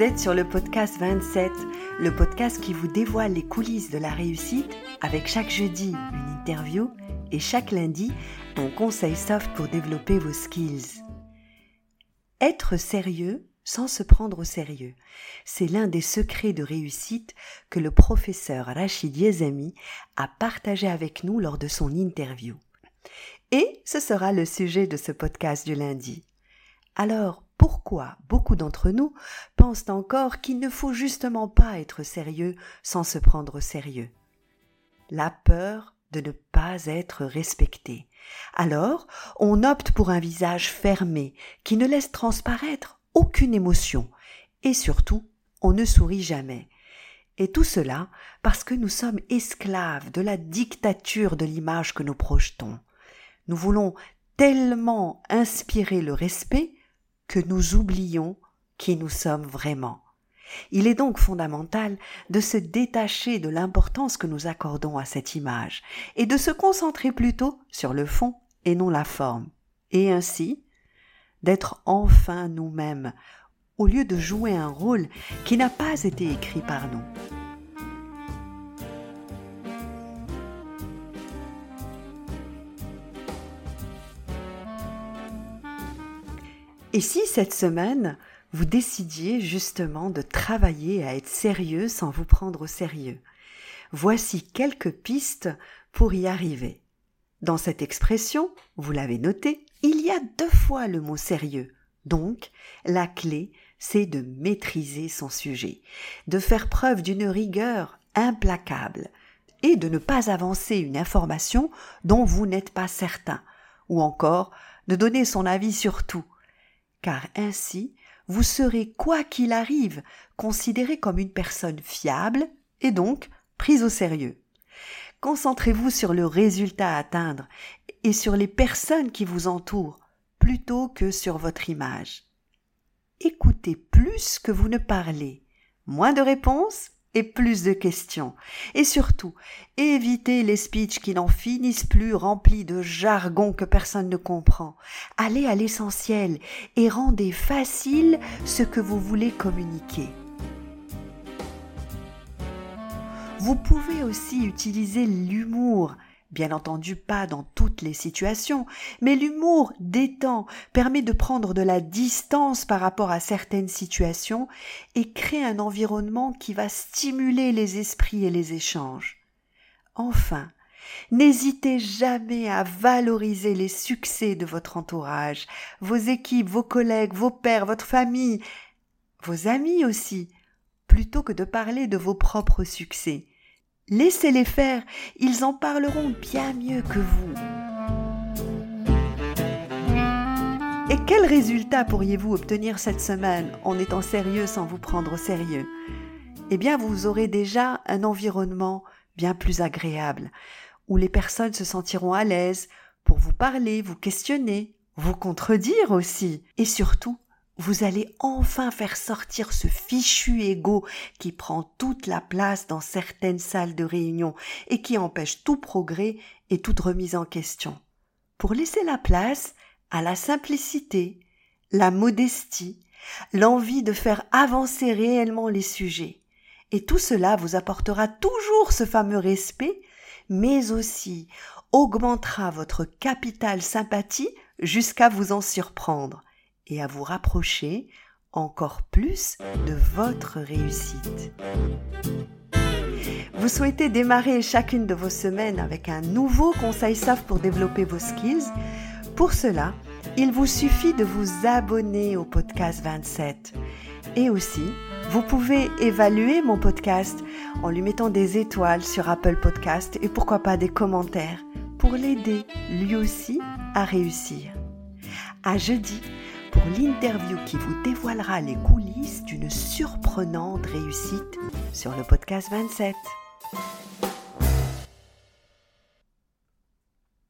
Vous êtes sur le podcast 27, le podcast qui vous dévoile les coulisses de la réussite avec chaque jeudi une interview et chaque lundi un conseil soft pour développer vos skills. Être sérieux sans se prendre au sérieux, c'est l'un des secrets de réussite que le professeur Rachid Yezami a partagé avec nous lors de son interview. Et ce sera le sujet de ce podcast du lundi. Alors, pourquoi beaucoup d'entre nous pensent encore qu'il ne faut justement pas être sérieux sans se prendre au sérieux? La peur de ne pas être respecté. Alors, on opte pour un visage fermé qui ne laisse transparaître aucune émotion et surtout, on ne sourit jamais. Et tout cela parce que nous sommes esclaves de la dictature de l'image que nous projetons. Nous voulons tellement inspirer le respect que nous oublions qui nous sommes vraiment. Il est donc fondamental de se détacher de l'importance que nous accordons à cette image et de se concentrer plutôt sur le fond et non la forme, et ainsi d'être enfin nous-mêmes au lieu de jouer un rôle qui n'a pas été écrit par nous. Et si cette semaine, vous décidiez justement de travailler à être sérieux sans vous prendre au sérieux Voici quelques pistes pour y arriver. Dans cette expression, vous l'avez noté, il y a deux fois le mot sérieux. Donc, la clé, c'est de maîtriser son sujet, de faire preuve d'une rigueur implacable et de ne pas avancer une information dont vous n'êtes pas certain, ou encore de donner son avis sur tout, car ainsi vous serez, quoi qu'il arrive, considéré comme une personne fiable et donc prise au sérieux. Concentrez-vous sur le résultat à atteindre et sur les personnes qui vous entourent plutôt que sur votre image. Écoutez plus que vous ne parlez. Moins de réponses et plus de questions. Et surtout, évitez les speeches qui n'en finissent plus remplis de jargon que personne ne comprend. Allez à l'essentiel et rendez facile ce que vous voulez communiquer. Vous pouvez aussi utiliser l'humour Bien entendu pas dans toutes les situations, mais l'humour détend, permet de prendre de la distance par rapport à certaines situations et crée un environnement qui va stimuler les esprits et les échanges. Enfin, N'hésitez jamais à valoriser les succès de votre entourage, vos équipes, vos collègues, vos pères, votre famille, vos amis aussi, plutôt que de parler de vos propres succès. Laissez-les faire, ils en parleront bien mieux que vous. Et quel résultat pourriez-vous obtenir cette semaine en étant sérieux sans vous prendre au sérieux? Eh bien, vous aurez déjà un environnement bien plus agréable, où les personnes se sentiront à l'aise pour vous parler, vous questionner, vous contredire aussi, et surtout vous allez enfin faire sortir ce fichu ego qui prend toute la place dans certaines salles de réunion et qui empêche tout progrès et toute remise en question. Pour laisser la place à la simplicité, la modestie, l'envie de faire avancer réellement les sujets. Et tout cela vous apportera toujours ce fameux respect, mais aussi augmentera votre capital sympathie jusqu'à vous en surprendre et à vous rapprocher encore plus de votre réussite. Vous souhaitez démarrer chacune de vos semaines avec un nouveau conseil soft pour développer vos skills Pour cela, il vous suffit de vous abonner au podcast 27. Et aussi, vous pouvez évaluer mon podcast en lui mettant des étoiles sur Apple Podcast et pourquoi pas des commentaires pour l'aider lui aussi à réussir. À jeudi pour l'interview qui vous dévoilera les coulisses d'une surprenante réussite sur le podcast 27.